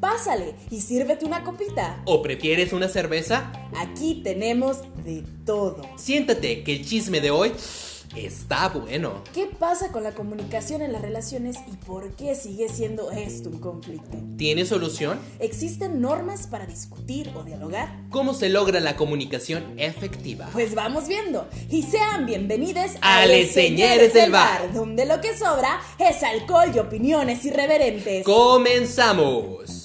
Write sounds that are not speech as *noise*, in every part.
Pásale y sírvete una copita. ¿O prefieres una cerveza? Aquí tenemos de todo. Siéntate, que el chisme de hoy está bueno. ¿Qué pasa con la comunicación en las relaciones y por qué sigue siendo esto un conflicto? ¿Tiene solución? ¿Existen normas para discutir o dialogar? ¿Cómo se logra la comunicación efectiva? Pues vamos viendo. Y sean bienvenidos a Les Señores del Bar, donde lo que sobra es alcohol y opiniones irreverentes. ¡Comenzamos!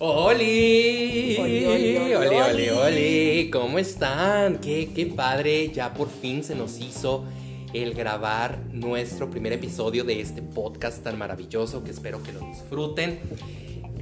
¡Oli! Oli, oli, oli, ¡Oli! ¿Cómo están? Qué, qué padre, ya por fin se nos hizo el grabar nuestro primer episodio de este podcast tan maravilloso que espero que lo disfruten.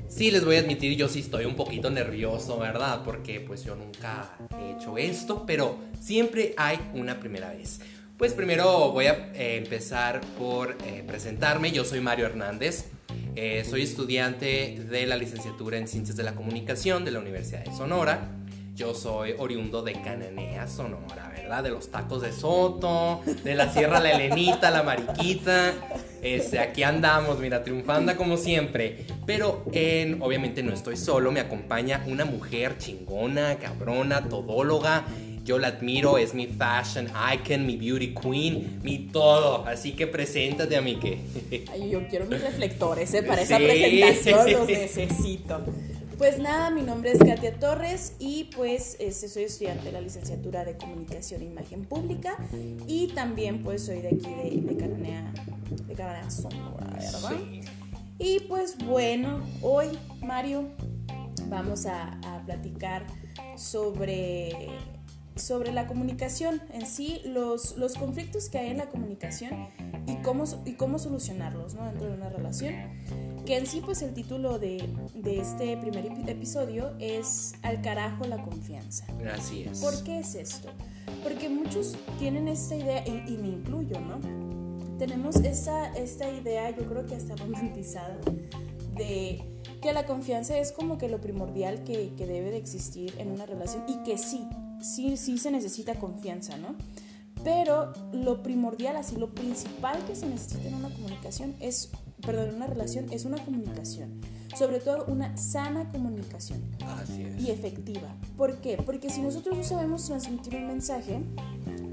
Sí, les voy a admitir, yo sí estoy un poquito nervioso, ¿verdad? Porque pues yo nunca he hecho esto, pero siempre hay una primera vez. Pues primero voy a eh, empezar por eh, presentarme. Yo soy Mario Hernández. Eh, soy estudiante de la licenciatura en Ciencias de la Comunicación de la Universidad de Sonora. Yo soy oriundo de Cananea, Sonora, ¿verdad? De los tacos de Soto, de la Sierra La Elenita, la Mariquita. Este, aquí andamos, mira, triunfando como siempre. Pero en, obviamente no estoy solo, me acompaña una mujer chingona, cabrona, todóloga. Yo la admiro, es mi fashion icon, mi beauty queen, mi todo. Así que preséntate a mí que. *laughs* Ay, yo quiero mis reflectores, ¿eh? Para esa presentación los *laughs* necesito. Pues nada, mi nombre es Katia Torres y pues este, soy estudiante de la licenciatura de Comunicación e Imagen Pública y también pues soy de aquí de, de Cananea, de Cananea Sonora, ¿verdad? Sí. Y pues bueno, hoy Mario vamos a, a platicar sobre, sobre la comunicación en sí, los, los conflictos que hay en la comunicación y cómo, y cómo solucionarlos ¿no? dentro de una relación. Que en sí pues el título de, de este primer epi- episodio es Al carajo la confianza. Así es. ¿Por qué es esto? Porque muchos tienen esta idea, y, y me incluyo, ¿no? Tenemos esta, esta idea, yo creo que está *laughs* romantizada, de que la confianza es como que lo primordial que, que debe de existir en una relación y que sí, sí, sí se necesita confianza, ¿no? Pero lo primordial, así lo principal que se necesita en una comunicación es, perdón, en una relación es una comunicación, sobre todo una sana comunicación Así es. y efectiva. ¿Por qué? Porque si nosotros no sabemos transmitir un mensaje,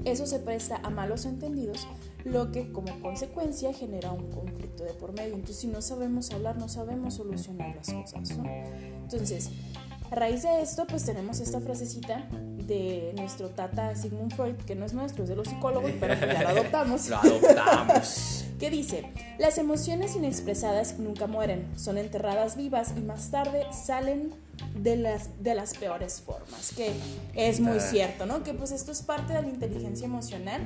eso se presta a malos entendidos, lo que como consecuencia genera un conflicto de por medio. Entonces, si no sabemos hablar, no sabemos solucionar las cosas, ¿no? Entonces, a raíz de esto, pues tenemos esta frasecita de nuestro tata Sigmund Freud, que no es nuestro, es de los psicólogos, pero que ya lo adoptamos. *laughs* Lo adoptamos. *laughs* que dice, las emociones inexpresadas nunca mueren, son enterradas vivas y más tarde salen de las, de las peores formas, que es muy Ah. cierto, ¿no? Que pues esto es parte de la inteligencia emocional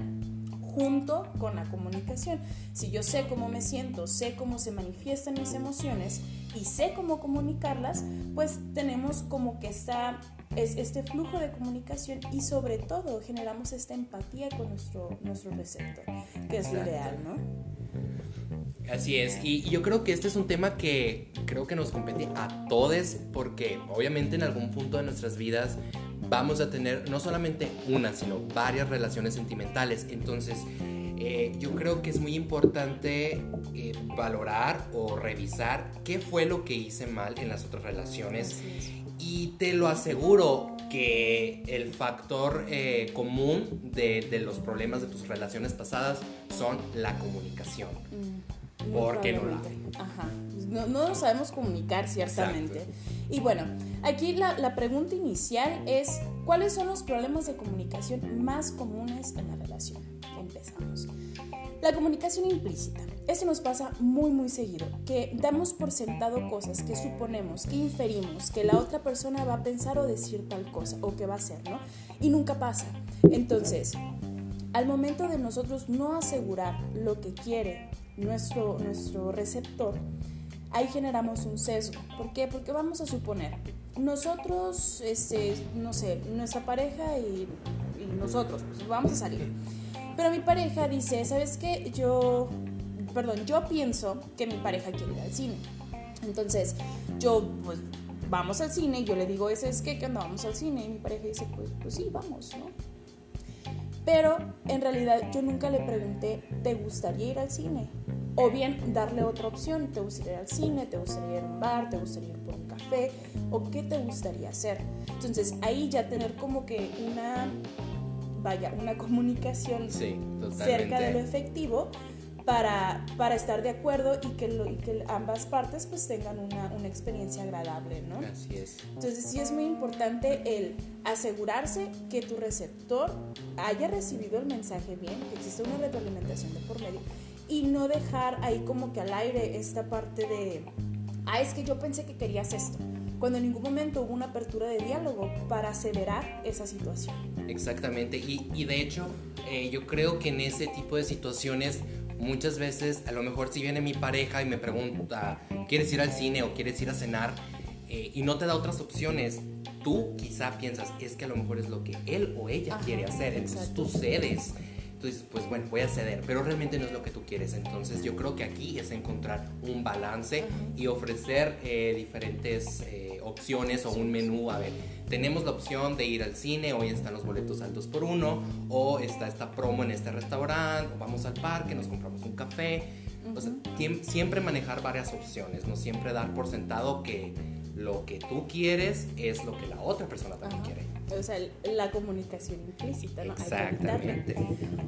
junto con la comunicación. Si yo sé cómo me siento, sé cómo se manifiestan mis emociones y sé cómo comunicarlas, pues tenemos como que esta, es este flujo de comunicación y sobre todo generamos esta empatía con nuestro, nuestro receptor, que es lo ideal, ¿no? Así es, y y yo creo que este es un tema que creo que nos compete a todos porque obviamente en algún punto de nuestras vidas vamos a tener no solamente una, sino varias relaciones sentimentales. Entonces, eh, yo creo que es muy importante eh, valorar o revisar qué fue lo que hice mal en las otras relaciones. Y te lo aseguro que el factor eh, común de, de los problemas de tus relaciones pasadas son la comunicación. Mm, muy ¿Por qué no la probablemente. Ajá. No, no lo sabemos comunicar, ciertamente. Y bueno, aquí la, la pregunta inicial es, ¿cuáles son los problemas de comunicación más comunes en la relación? Empezamos. La comunicación implícita. Esto nos pasa muy muy seguido, que damos por sentado cosas que suponemos, que inferimos, que la otra persona va a pensar o decir tal cosa, o que va a hacer, ¿no? Y nunca pasa. Entonces, al momento de nosotros no asegurar lo que quiere nuestro, nuestro receptor, ahí generamos un sesgo. ¿Por qué? Porque vamos a suponer, nosotros, este, no sé, nuestra pareja y, y nosotros, pues vamos a salir. Pero mi pareja dice, ¿sabes qué? Yo, perdón, yo pienso que mi pareja quiere ir al cine. Entonces, yo, pues, vamos al cine, y yo le digo, ese es que, cuando vamos al cine, y mi pareja dice, pues, pues sí, vamos, ¿no? Pero en realidad yo nunca le pregunté, ¿te gustaría ir al cine? O bien darle otra opción, ¿te gustaría ir al cine? ¿Te gustaría ir a un bar? ¿Te gustaría ir por un café? ¿O qué te gustaría hacer? Entonces ahí ya tener como que una, vaya, una comunicación cerca de lo efectivo para, para estar de acuerdo y que, lo, y que ambas partes pues tengan una, una, experiencia agradable, ¿no? Así es. Entonces sí es muy importante el asegurarse que tu receptor haya recibido el mensaje bien, que existe una retroalimentación de por medio y no dejar ahí como que al aire esta parte de, ah, es que yo pensé que querías esto cuando en ningún momento hubo una apertura de diálogo para aseverar esa situación. Exactamente, y, y de hecho eh, yo creo que en ese tipo de situaciones muchas veces, a lo mejor si viene mi pareja y me pregunta, ¿quieres ir al cine o quieres ir a cenar? Eh, y no te da otras opciones, tú quizá piensas, es que a lo mejor es lo que él o ella quiere hacer, entonces tú cedes. Entonces, pues bueno, voy a ceder, pero realmente no es lo que tú quieres. Entonces yo creo que aquí es encontrar un balance y ofrecer eh, diferentes eh, opciones o un menú. A ver, tenemos la opción de ir al cine, hoy están los boletos al 2 por 1 o está esta promo en este restaurante, o vamos al parque, nos compramos un café. O sea, siempre manejar varias opciones, no siempre dar por sentado que lo que tú quieres es lo que la otra persona también quiere o sea, la comunicación implícita, ¿no? Exactamente.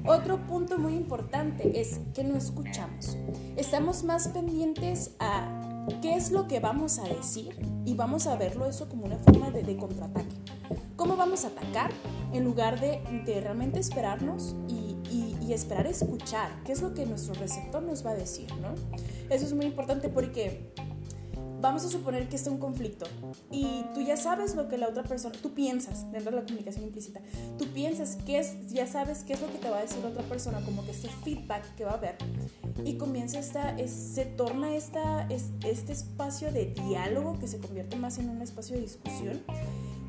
Otro punto muy importante es que no escuchamos. Estamos más pendientes a qué es lo que vamos a decir y vamos a verlo eso como una forma de, contraataque. ¿Cómo vamos a atacar en lugar de, de realmente esperarnos y, y, y, esperar escuchar qué es lo que nuestro receptor nos va a decir, ¿no? Eso es muy importante porque vamos a suponer que está un conflicto y tú ya sabes lo que la otra persona, tú piensas, dentro de la comunicación implícita, tú piensas que es, ya sabes qué es lo que te va a decir la otra persona, como que este feedback que va a haber y comienza esta, se torna esta, este espacio de diálogo que se convierte más en un espacio de discusión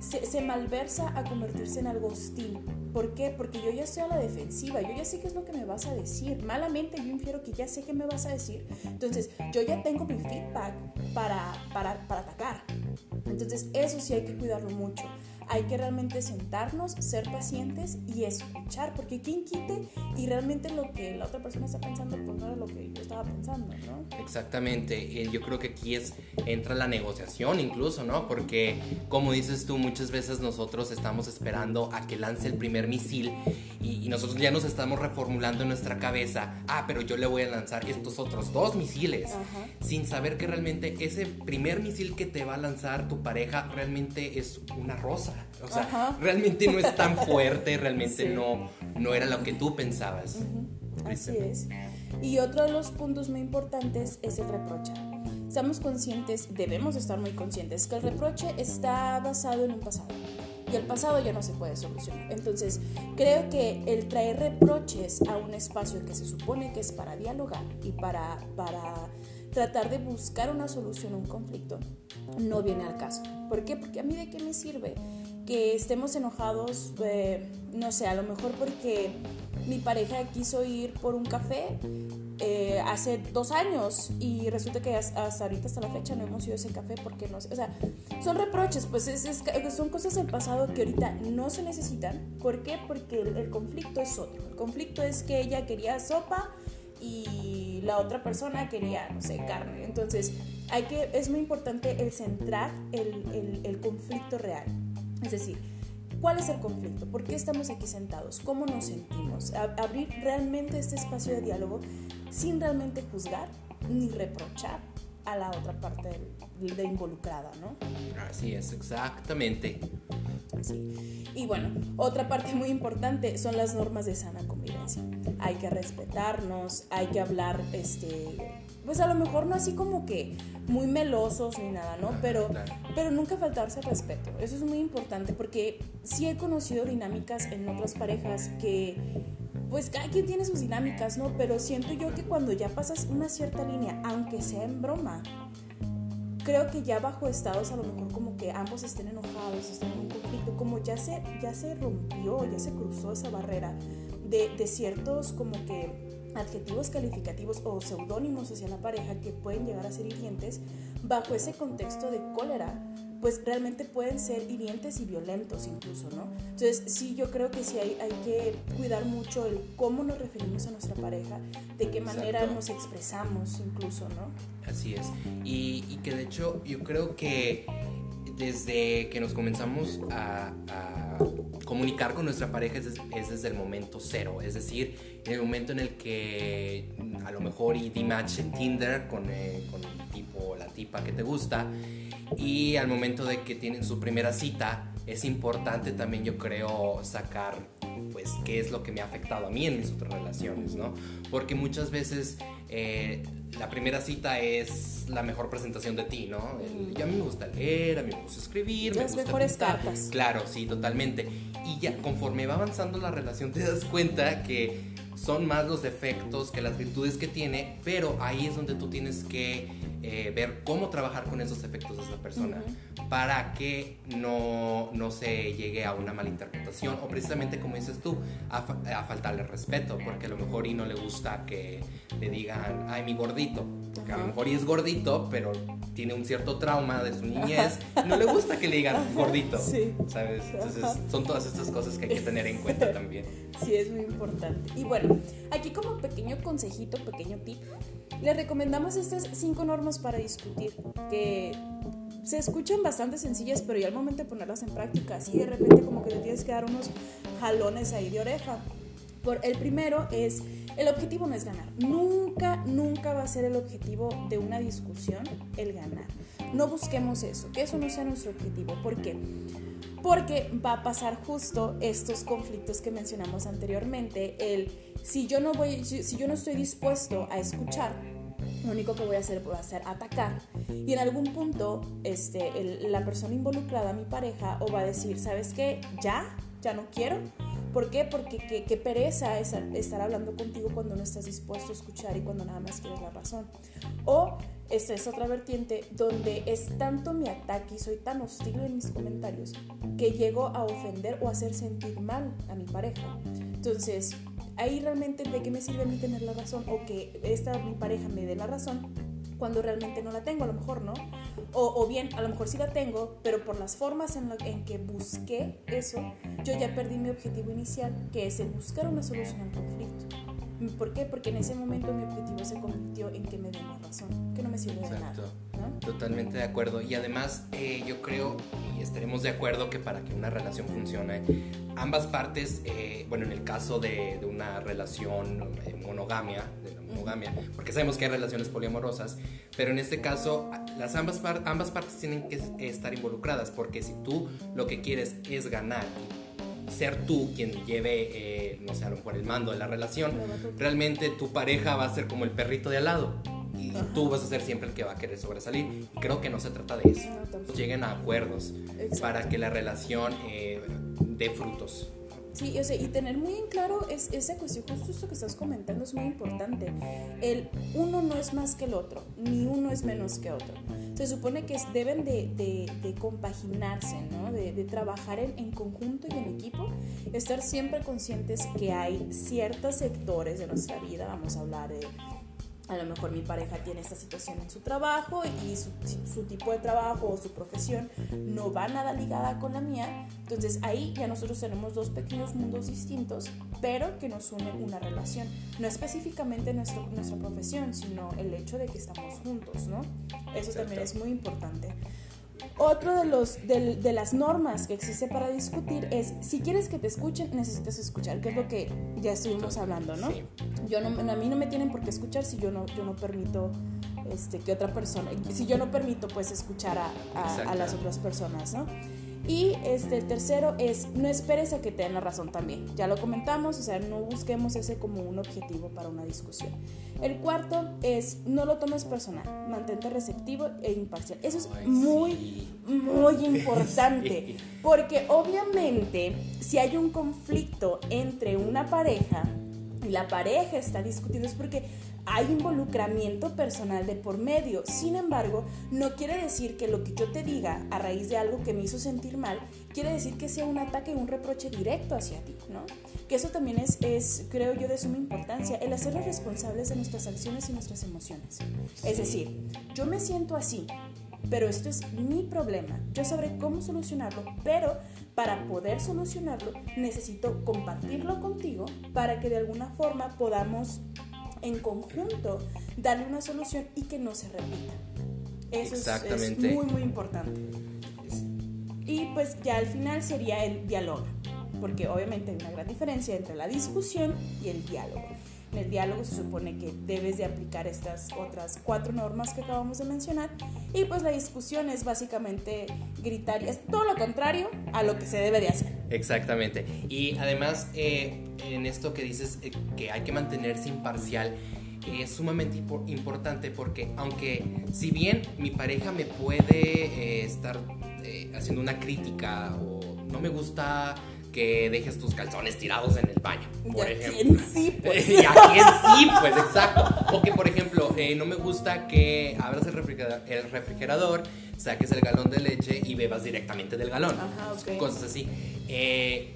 se, malversa a convertirse en algo hostil. ¿Por qué? Porque yo ya estoy a la defensiva, yo ya sé qué es lo que me vas a decir. Malamente yo infiero que ya sé qué me vas a decir. Entonces yo ya tengo mi feedback para, para, para atacar. Entonces eso sí hay que cuidarlo mucho hay que realmente sentarnos, ser pacientes y escuchar, porque quien quite y realmente lo que la otra persona está pensando, pues no era lo que yo estaba pensando, ¿no? Exactamente, yo creo que aquí es, entra la negociación incluso, ¿no? Porque como dices tú, muchas veces nosotros estamos esperando a que lance el primer misil y, nosotros ya nos estamos reformulando en nuestra cabeza, ah, pero yo le voy a lanzar estos otros dos misiles, sin saber que realmente ese primer misil que te va a lanzar tu pareja realmente es una rosa. O sea, realmente no es tan *laughs* fuerte, realmente no, no era lo que tú pensabas. Así es. Y otro de los puntos muy importantes es el reproche. Estamos conscientes, debemos estar muy conscientes, que el reproche está basado en un pasado. Y el pasado ya no se puede solucionar. Entonces, creo que el traer reproches a un espacio que se supone que es para dialogar y para, para tratar de buscar una solución a un conflicto, no viene al caso. ¿Por qué? Porque a mí de qué me sirve que estemos enojados, eh, no sé, a lo mejor porque mi pareja quiso ir por un café eh, hace dos años y resulta que hasta ahorita, hasta la fecha, no hemos ido ese café porque no sé, o sea, son reproches, pues es, son cosas del pasado que ahorita no se necesitan. ¿Por qué? Porque el, conflicto es otro. El conflicto es que ella quería sopa y la otra persona quería, no sé, carne. Entonces, hay que, es muy importante el centrar el, el, el conflicto real. Es decir, ¿cuál es el conflicto? ¿Por qué estamos aquí sentados? ¿Cómo nos sentimos? abrir realmente este espacio de diálogo sin realmente juzgar ni reprochar a la otra parte de, involucrada, ¿no? Así es, exactamente. Sí. Y bueno, otra parte muy importante son las normas de sana convivencia. Hay que respetarnos, hay que hablar, este, pues a lo mejor no así como que muy melosos ni nada, ¿no? Pero, pero nunca faltarse respeto. Eso es muy importante porque sí he conocido dinámicas en otras parejas que, pues cada quien tiene sus dinámicas, ¿no? Pero siento yo que cuando ya pasas una cierta línea, aunque sea en broma, creo que ya bajo estados a lo mejor como que ambos estén enojados, estén en un conflicto, como ya se, ya se rompió, ya se cruzó esa barrera de, de ciertos como que adjetivos calificativos o seudónimos hacia la pareja que pueden llegar a ser hirientes bajo ese contexto de cólera pues realmente pueden ser hirientes y violentos incluso, ¿no? Entonces sí, yo creo que sí hay, hay que cuidar mucho el cómo nos referimos a nuestra pareja, de qué manera nos expresamos incluso, ¿no? Así es. Y, y, que de hecho yo creo que desde que nos comenzamos a, comunicar con nuestra pareja es, desde el momento cero, es decir, en el momento en el que a lo mejor y di match en Tinder con, eh, con el tipo o la tipa que te gusta y al momento de que tienen su primera cita, es importante también yo creo sacar pues qué es lo que me ha afectado a mí en mis otras relaciones, ¿no? Porque muchas veces eh, la primera cita es la mejor presentación de ti, ¿no? ya a mí me gusta leer, a mí me gusta escribir, Las mejores cartas. Claro, sí, totalmente. Y ya conforme va avanzando la relación te das cuenta que son más los defectos que las virtudes que tiene, pero ahí es donde tú tienes que eh, ver cómo trabajar con esos efectos de esa persona para que no, no, se llegue a una malinterpretación o precisamente como dices tú, a, faltarle respeto, porque a lo mejor y no le gusta que le digan, ay, mi gordito, porque a lo mejor y es gordito, pero tiene un cierto trauma de su niñez, no le gusta que le digan gordito, ¿sabes? Entonces son todas estas cosas que hay que tener en cuenta también. Sí, es muy importante. Y bueno, aquí como pequeño consejito, pequeño tip, le recomendamos estas cinco normas para discutir, que se escuchan bastante sencillas, pero ya al momento de ponerlas en práctica, así de repente como que le tienes que dar unos jalones ahí de oreja. Por, el primero es, el objetivo no es ganar. Nunca, nunca va a ser el objetivo de una discusión el ganar. No busquemos eso, que eso no sea nuestro objetivo. ¿Por qué? Porque va a pasar justo estos conflictos que mencionamos anteriormente. El si yo no voy, si yo no estoy dispuesto a escuchar, lo único que voy a hacer va a ser atacar. Y en algún punto, este, la persona involucrada, mi pareja, o va a decir, ¿sabes qué? Ya, ya no quiero. ¿Por qué? Porque qué, pereza es estar hablando contigo cuando no estás dispuesto a escuchar y cuando nada más quieres la razón. O esta es otra vertiente donde es tanto mi ataque y soy tan hostil en mis comentarios que llego a ofender o hacer sentir mal a mi pareja. Entonces, ahí realmente de qué me sirve a mí tener la razón o que esta mi pareja me dé la razón cuando realmente no la tengo, a lo mejor no. O, bien, a lo mejor sí la tengo, pero por las formas en, en que busqué eso, yo ya perdí mi objetivo inicial, que es el buscar una solución al conflicto. ¿Por qué? Porque en ese momento mi objetivo se convirtió en que me den la razón, que no me sirve de nada. Totalmente de acuerdo. Y además eh, yo creo y estaremos de acuerdo que para que una relación funcione, ambas partes, eh, bueno, en el caso de, de una relación eh, monogamia, de la monogamia, porque sabemos que hay relaciones poliamorosas, pero en este caso las ambas, ambas partes tienen que estar involucradas, porque si tú lo que quieres es ganar ser tú quien lleve, eh, no sé, a lo mejor el mando de la relación, realmente tu pareja va a ser como el perrito de al lado. Y tú vas a ser siempre el que va a querer sobresalir. Y creo que no se trata de eso. Lleguen a acuerdos para que la relación eh, dé frutos. Sí, o sea, y tener muy en claro es, esa cuestión, justo esto que estás comentando es muy importante. El uno no es más que el otro, ni uno es menos que otro. Se supone que deben de, compaginarse, ¿no? de, de trabajar en, en, conjunto y en equipo, estar siempre conscientes que hay ciertos sectores de nuestra vida, vamos a hablar de a lo mejor mi pareja tiene esta situación en su trabajo y su, tipo de trabajo o su profesión no va nada ligada con la mía. Entonces ahí ya nosotros tenemos dos pequeños mundos distintos, pero que nos une una relación. No específicamente nuestro, nuestra profesión, sino el hecho de que estamos juntos, ¿no? Eso también es muy importante. Otro de, los, de, las normas que existe para discutir es, si quieres que te escuchen, necesitas escuchar, que es lo que ya estuvimos hablando, ¿no? Yo no a mí no me tienen por qué escuchar si yo no, yo no permito este, que otra persona, si yo no permito pues escuchar a, a, a las otras personas, ¿no? Y este, el tercero es, no esperes a que te den la razón también. Ya lo comentamos, o sea, no busquemos ese como un objetivo para una discusión. El cuarto es, no lo tomes personal, mantente receptivo e imparcial. Eso es muy, muy *laughs* importante, porque obviamente si hay un conflicto entre una pareja y la pareja está discutiendo es porque hay involucramiento personal de por medio. Sin embargo, no quiere decir que lo que yo te diga a raíz de algo que me hizo sentir mal, quiere decir que sea un ataque, un reproche directo hacia ti, ¿no? Que eso también es, es creo yo, de suma importancia, el hacernos responsables de nuestras acciones y nuestras emociones. Es decir, yo me siento así, pero esto es mi problema. Yo sabré cómo solucionarlo, pero para poder solucionarlo necesito compartirlo contigo para que de alguna forma podamos en conjunto darle una solución y que no se repita. Eso Es, muy, muy importante. Y pues ya al final sería el diálogo, porque obviamente hay una gran diferencia entre la discusión y el diálogo. En el diálogo se supone que debes de aplicar estas otras cuatro normas que acabamos de mencionar y pues la discusión es básicamente gritar, es todo lo contrario a lo que se debe de hacer. Exactamente. Y además eh, en esto que dices eh, que hay que mantenerse imparcial, es sumamente importante porque aunque si bien mi pareja me puede eh, estar haciendo una crítica o no me gusta que dejes tus calzones tirados en el baño, por y ejemplo. sí, *laughs* pues. y aquí sí, pues, exacto. O que, por ejemplo, eh, no me gusta que abras el refrigerador, saques el galón de leche y bebas directamente del galón. Ajá, okay. Cosas así. Eh,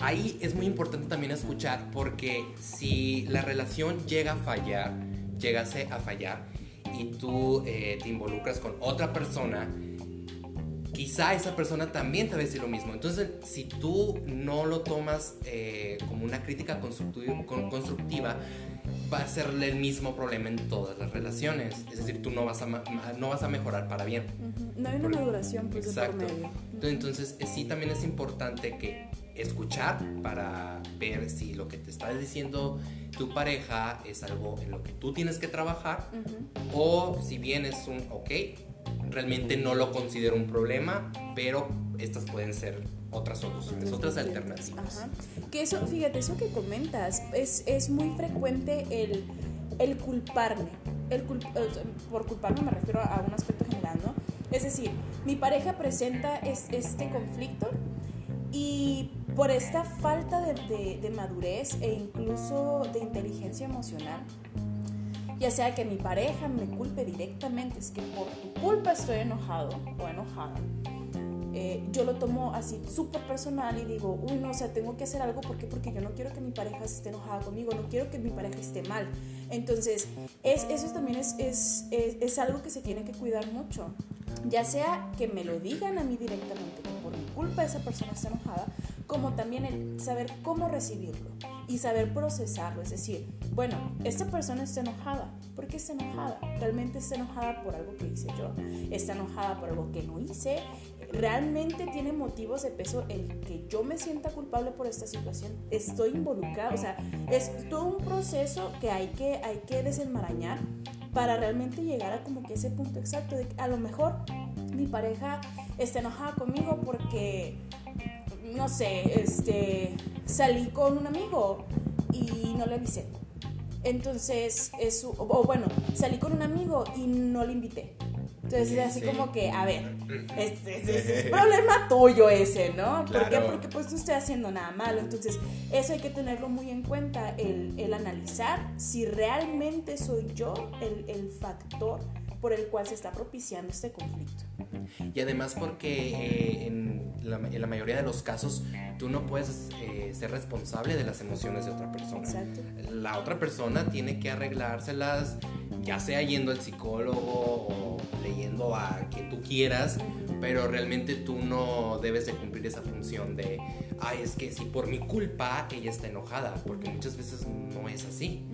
ahí es muy importante también escuchar porque si la relación llega a fallar, llegase a fallar y tú eh, te involucras con otra persona, quizá esa persona también te va a decir lo mismo. Entonces, si tú no lo tomas eh, como una crítica constructiva, va a ser el mismo problema en todas las relaciones. Es decir, tú no vas a, no vas a mejorar para bien. No hay una maduración pues, Exacto. Entonces, eh, sí también es importante que escuchar para ver si lo que te está diciendo tu pareja es algo en lo que tú tienes que trabajar o si bien es un, ok, realmente no lo considero un problema, pero estas pueden ser otras soluciones, otras alternativas. Que eso, fíjate, eso que comentas, es, es muy frecuente el, el culparme. El por culparme me refiero a un aspecto general, ¿no? Es decir, mi pareja presenta este conflicto y por esta falta de, de madurez e incluso de inteligencia emocional, ya sea que mi pareja me culpe directamente, es que por tu culpa estoy enojado o enojada. Eh, yo lo tomo así súper personal y digo, uy, no, o sea, tengo que hacer algo porque porque yo no quiero que mi pareja esté enojada conmigo, no quiero que mi pareja esté mal. Entonces, es, eso también es, es, es, es algo que se tiene que cuidar mucho. Ya sea que me lo digan a mí directamente, culpa esa persona está enojada, como también el saber cómo recibirlo y saber procesarlo. Es decir, bueno, esta persona está enojada. ¿Por qué está enojada? ¿Realmente está enojada por algo que hice yo? ¿Está enojada por algo que no hice? ¿Realmente tiene motivos de peso el que yo me sienta culpable por esta situación? ¿Estoy involucrada? O sea, es todo un proceso que hay que, hay que desenmarañar para realmente llegar a como que ese punto exacto de que a lo mejor mi pareja está enojada conmigo porque no sé, este, salí con un amigo y no le avisé. Entonces, eso, o, bueno, salí con un amigo y no le invité. Entonces, es así como que, a ver, es, es, *laughs* problema tuyo ese, ¿no? ¿Por qué? Porque pues no estoy haciendo nada malo. Entonces, eso hay que tenerlo muy en cuenta, el, el analizar si realmente soy yo el, el factor por el cual se está propiciando este conflicto. Y además porque eh, en, la, en, la, mayoría de los casos tú no puedes eh, ser responsable de las emociones de otra persona. Exacto. La otra persona tiene que arreglárselas, ya sea yendo al psicólogo o leyendo a quien tú quieras, pero realmente tú no debes de cumplir esa función de, ay, es que si por mi culpa ella está enojada, porque muchas veces no es así.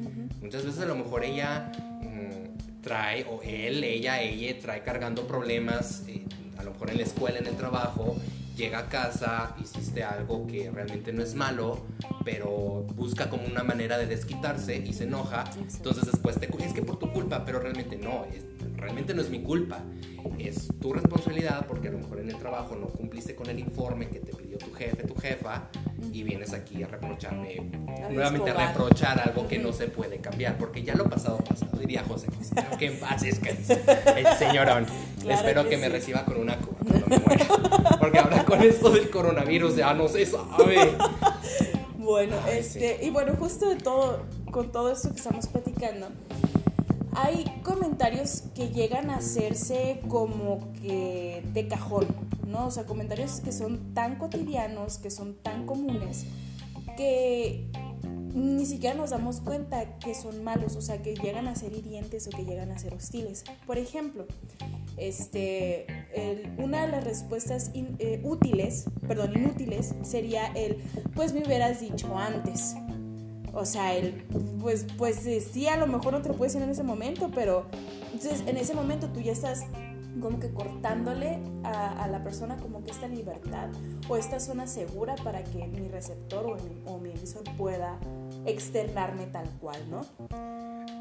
Muchas veces a lo mejor ella trae, o él, ella, ella, trae cargando problemas, eh, a lo mejor en la escuela, en el trabajo, llega a casa, hiciste algo que realmente no es malo, pero busca como una manera de desquitarse y se enoja, entonces después te es que por tu culpa, pero realmente no, es, realmente no es mi culpa, es tu responsabilidad porque a lo mejor en el trabajo no cumpliste con el informe que te pidió tu jefe, tu jefa, y vienes aquí a reprocharme, nuevamente a reprochar algo que no se puede cambiar, porque ya lo pasado pasado, diría José José, *laughs* que en paz es que el señorón. Espero que, me reciba con una cuba cuando me muera, porque ahora con esto del coronavirus ya no se sabe. Bueno, este, y bueno, justo de todo, con todo esto que estamos platicando, hay comentarios que llegan a hacerse como que de cajón, ¿no? O sea, comentarios que son tan cotidianos, que son tan comunes, que ni siquiera nos damos cuenta que son malos, o sea, que llegan a ser hirientes o que llegan a ser hostiles. Por ejemplo, este, una de las respuestas eh, útiles, perdón, inútiles, sería el, pues me hubieras dicho antes. O sea, el, pues, pues sí, a lo mejor no te lo puedes decir en ese momento, pero entonces en ese momento tú ya estás como que cortándole a, la persona como que esta libertad o esta zona segura para que mi receptor o mi, o mi emisor pueda externarme tal cual, ¿no?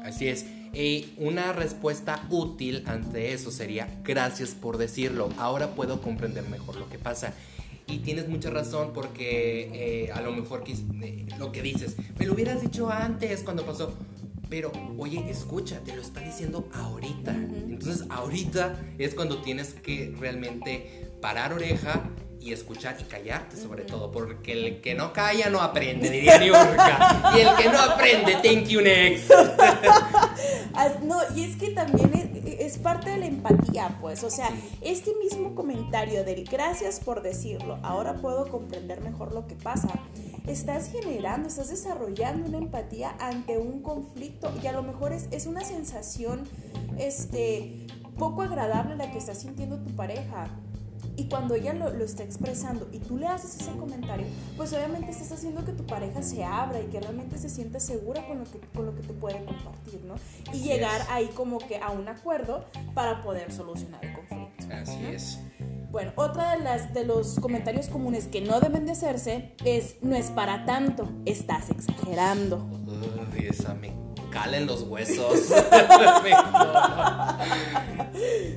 Así es. Y una respuesta útil ante eso sería gracias por decirlo. Ahora puedo comprender mejor lo que pasa. Y tienes mucha razón porque eh, a lo mejor eh, lo que dices, me lo hubieras dicho antes cuando pasó. Pero, oye, escucha, te lo está diciendo ahorita. Entonces, ahorita es cuando tienes que realmente parar oreja y escuchar y callarte sobre todo, porque el que no calla no aprende, diría Niurka. y el que no aprende, thank you next. *laughs* no, y es que también es, parte de la empatía, pues, o sea, este mismo comentario del gracias por decirlo, ahora puedo comprender mejor lo que pasa, estás generando, estás desarrollando una empatía ante un conflicto y a lo mejor es, es una sensación, este, poco agradable la que está sintiendo tu pareja y cuando ella lo, está expresando y tú le haces ese comentario, pues obviamente estás haciendo que tu pareja se abra y que realmente se sienta segura con lo que, con lo que te puede compartir, ¿no? Y llegar ahí como que a un acuerdo para poder solucionar el conflicto. Así es. Bueno, otra de, las, de los comentarios comunes que no deben de hacerse es, no es para tanto, estás exagerando. Uy, esa me cala en los huesos. *laughs*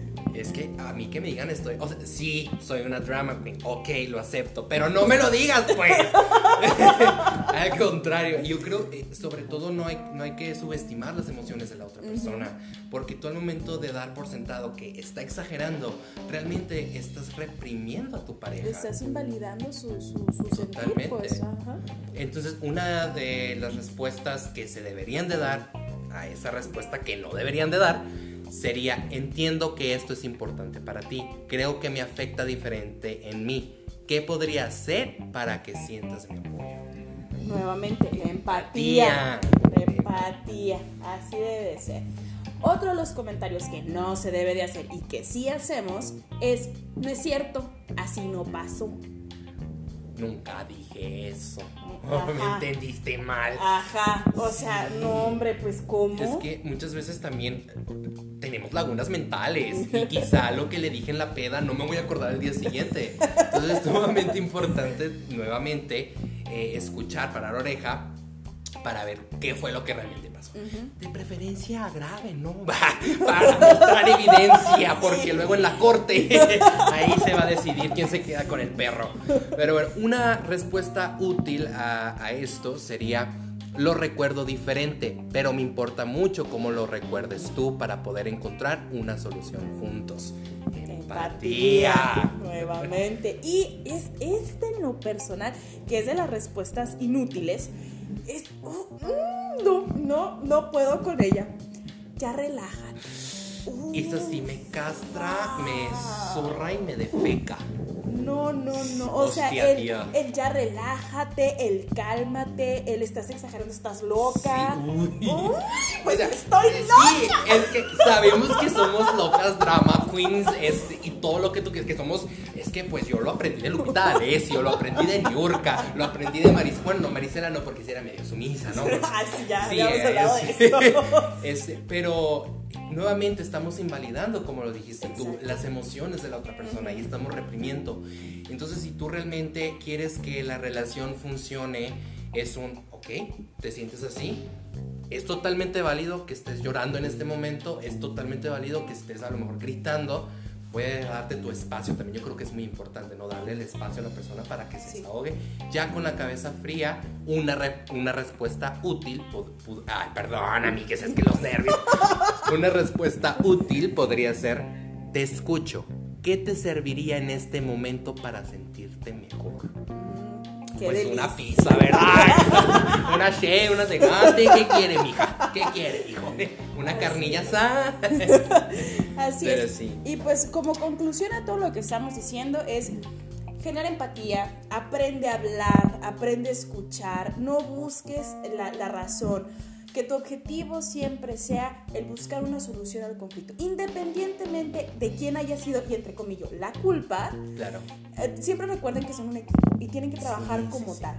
*laughs* es que a mí que me digan estoy, o sea, sí, soy una drama queen, ok, lo acepto, pero no me lo digas, pues. *laughs* Al contrario, yo creo, eh, sobre todo no hay, no hay que subestimar las emociones de la otra persona, porque tú al momento de dar por sentado que está exagerando, realmente estás reprimiendo a tu pareja. Estás invalidando su, su, Totalmente. Pues, Entonces, una de las respuestas que se deberían de dar a esa respuesta que no deberían de dar, sería, entiendo que esto es importante para ti, creo que me afecta diferente en mí. ¿Qué podría hacer para que sientas mi apoyo? Nuevamente, empatía. empatía, así debe ser. Otro de los comentarios que no se debe de hacer y que sí hacemos es, no es cierto, así no pasó. Nunca dije eso. *laughs* me entendiste mal. Ajá, o sea, no hombre, pues ¿cómo? Es que muchas veces también tenemos lagunas mentales y quizá lo que le dije en la peda no me voy a acordar el día siguiente. Entonces es sumamente importante nuevamente eh, escuchar, parar oreja para ver qué fue lo que realmente pasó. De preferencia grave, ¿no? *laughs* para mostrar evidencia, porque luego en la corte *laughs* ahí se va a decidir quién se queda con el perro. Pero bueno, una respuesta útil a, esto sería lo recuerdo diferente, pero me importa mucho cómo lo recuerdes tú para poder encontrar una solución juntos. Empatía. Nuevamente. Y es este lo personal, que es de las respuestas inútiles, Oh, mm, no, no, no puedo con ella. Ya relájate. Y Eso sí me castra, me zurra y me defeca. No, no, no. O sea, el, ya relájate, el cálmate, el estás exagerando, estás loca. pues estoy loca. Sí, es que sabemos que somos locas drama queens y todo lo que tú quieres que somos. Es que pues yo lo aprendí de Lupita D'Alessio, lo aprendí de Niurka, lo aprendí de Maris. Bueno, no, Marisela no, porque si era medio sumisa, ¿no? *laughs* ah, sí, ya, sí, ya hemos hablado de eso. *laughs* Este, pero nuevamente estamos invalidando, como lo dijiste tú, las emociones de la otra persona y estamos reprimiendo. Entonces, si tú realmente quieres que la relación funcione, es un, ok, te sientes así. Es totalmente válido que estés llorando en este momento, es totalmente válido que estés a lo mejor gritando, puede darte tu espacio también. Yo creo que es muy importante, ¿no? Darle el espacio a la persona para que se desahogue. Ya con la cabeza fría, una, una respuesta útil. ay, perdón, amigues, es que los nervios. *laughs* una respuesta útil podría ser: Te escucho. ¿Qué te serviría en este momento para sentirte mejor? Pues una pizza, ¿verdad? *laughs* una che, una segante, ¿qué quiere, mija? ¿Qué quiere, hijo? Una carnilla asada. *laughs* Así es. Y pues como conclusión a todo lo que estamos diciendo es genera empatía, aprende a hablar, aprende a escuchar, no busques la, la razón que tu objetivo siempre sea el buscar una solución al conflicto, independientemente de quién haya sido, y entre comillas, la culpa. Claro. Eh, siempre recuerden que son un equipo y tienen que trabajar como tal.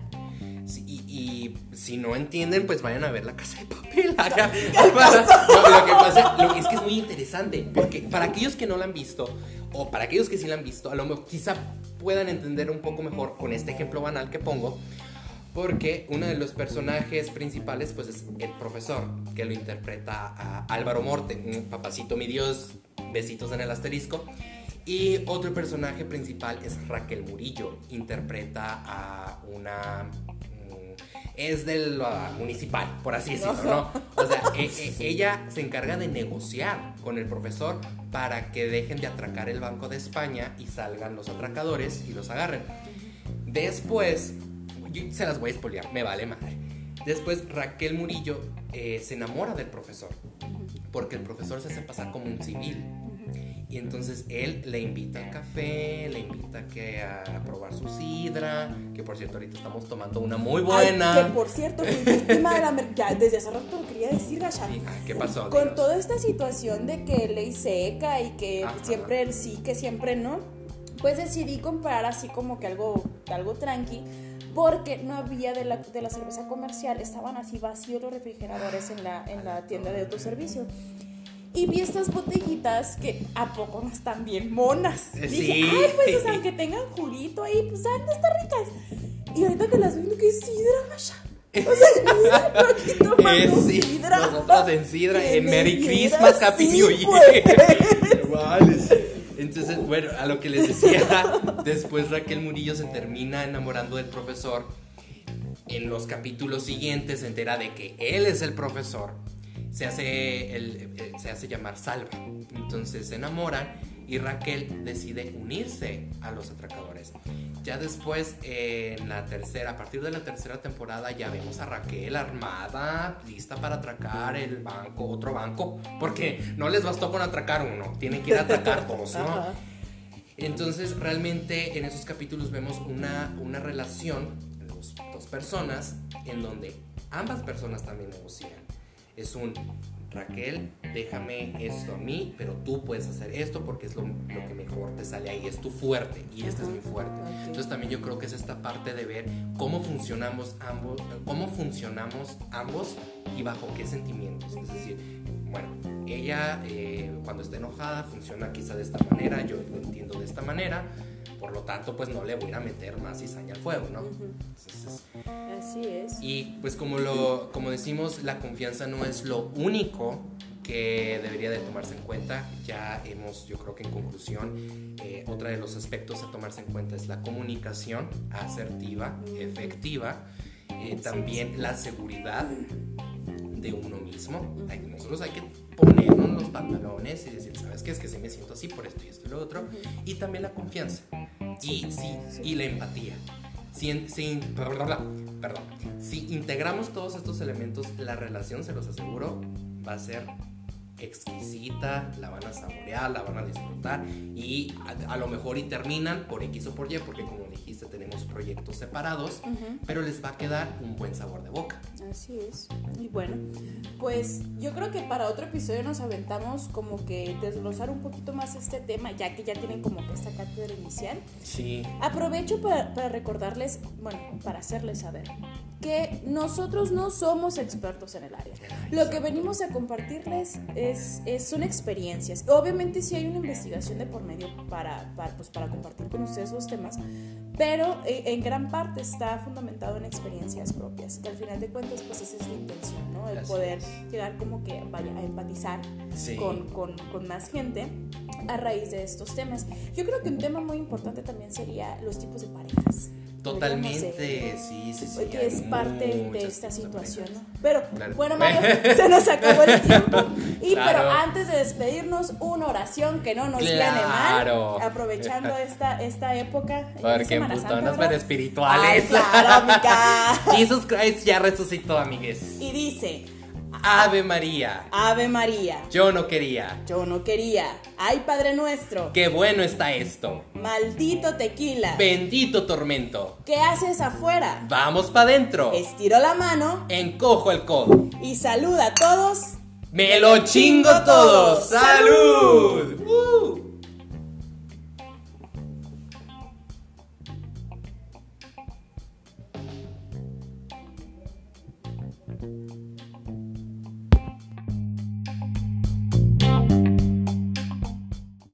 y, si no entienden, pues vayan a ver la casa de papel. *laughs* lo que pasa es que es muy interesante, porque para aquellos que no la han visto, o para aquellos que sí la han visto, a lo mejor quizá puedan entender un poco mejor con este ejemplo banal que pongo porque uno de los personajes principales pues es el profesor, que lo interpreta a Álvaro Morte, papacito mi Dios, besitos en el asterisco. Y otro personaje principal es Raquel Murillo, interpreta a una mm, es del municipal, por así decirlo, ¿no? O sea, *laughs* e, e, ella se encarga de negociar con el profesor para que dejen de atracar el Banco de España y salgan los atracadores y los agarren. Después, se las voy a espolear, me vale madre. Después Raquel Murillo eh, se enamora del profesor, porque el profesor se hace pasar como un civil. Y entonces él le invita al café, le invita que a, probar su sidra, que por cierto ahorita estamos tomando una muy buena. que por cierto víctima de la ya, desde hace rato lo quería decir, Gasha. ¿Qué pasó? Con toda esta situación de que ley seca y que siempre sí, que siempre no, pues decidí comprar así como que algo, algo tranqui porque no había de la, de la cerveza comercial, estaban así vacíos los refrigeradores en la, en la tienda de autoservicio. Y vi estas botellitas que a poco no están bien monas. Sí. Dije, ay, pues, o sea, que tengan jurito ahí, pues de estar ricas. Y ahorita que las vi, que es sidra, vaya. O sea, *laughs* mira, aquí *laughs* tomando sí, sidra. Nosotros en sidra, en Merry Christmas, Happy New Year. Entonces, bueno, a lo que les decía, *laughs* después Raquel Murillo se termina enamorando del profesor. En los capítulos siguientes se entera de que él es el profesor. Se hace, eh, se hace llamar Salva. Entonces se enamoran y Raquel decide unirse a los atracadores. Ya después, en la tercera, a partir de la tercera temporada, ya vemos a Raquel armada, lista para atracar el banco, otro banco, porque no les bastó con atracar uno, tienen que ir a atracar *laughs* dos, ¿no? Entonces, realmente en esos capítulos vemos una, una relación de dos, dos personas en donde ambas personas también negocian. Es un Raquel, déjame esto a mí, pero tú puedes hacer esto porque es lo, que mejor te sale ahí, es tu fuerte y este es mi fuerte. Entonces también yo creo que es esta parte de ver cómo funcionamos ambos, cómo funcionamos ambos y bajo qué sentimientos. Es decir, bueno, ella eh, cuando está enojada funciona quizá de esta manera, yo lo entiendo de esta manera por lo tanto, pues no le voy a meter más cizaña al fuego, ¿no? Así es. Y pues como, lo, como decimos, la confianza no es lo único que debería de tomarse en cuenta. Ya hemos, yo creo que en conclusión, eh, otro de los aspectos a tomarse en cuenta es la comunicación asertiva, efectiva, eh, también la seguridad de uno mismo. nosotros hay que ponernos los pantalones y decir, ¿sabes qué? Es que si me siento así por esto y esto y lo otro. Y también la confianza. Y, sí, y la empatía. Si, perdón, si integramos todos estos elementos, la relación, se los aseguro, va a ser exquisita, la van a saborear, la van a disfrutar y a, lo mejor y terminan por X o por Y, porque como dijiste tenemos proyectos separados, pero les va a quedar un buen sabor de boca. Así es. Y bueno, pues yo creo que para otro episodio nos aventamos como que desglosar un poquito más este tema, ya que ya tienen como que esta cátedra inicial. Sí. Aprovecho para, para recordarles, bueno, para hacerles saber que nosotros no somos expertos en el área. Lo que venimos a compartirles es, son experiencias. Obviamente sí hay una investigación de por medio para, para, pues, para compartir con ustedes los temas, pero eh, en gran parte está fundamentado en experiencias propias, que al final de cuentas pues esa es la intención, ¿no? El poder llegar como que vaya a empatizar con, con, con más gente a raíz de estos temas. Yo creo que un tema muy importante también sería los tipos de parejas. Totalmente, sí, sí, sí. Que es parte de esta situación. ¿no? Pero, Claro. bueno, Mario, *laughs* *laughs* se nos acabó el tiempo. Y Claro. pero antes de despedirnos, una oración que no nos viene Claro. mal, aprovechando *laughs* esta, esta época. en Porque Santa, putonas pero espirituales. Ay, claro, amiga. Jesus Christ ya resucitó, amigues. Y dice, Ave María, Ave María, yo no quería. yo no quería. Ay, Padre nuestro, Qué bueno está esto. maldito tequila. Bendito tormento. ¿Qué haces afuera? Vamos pa' dentro. Estiro la mano Encojo el codo. y saluda a todos. Me lo chingo todo. ¡Salud! ¡Uh!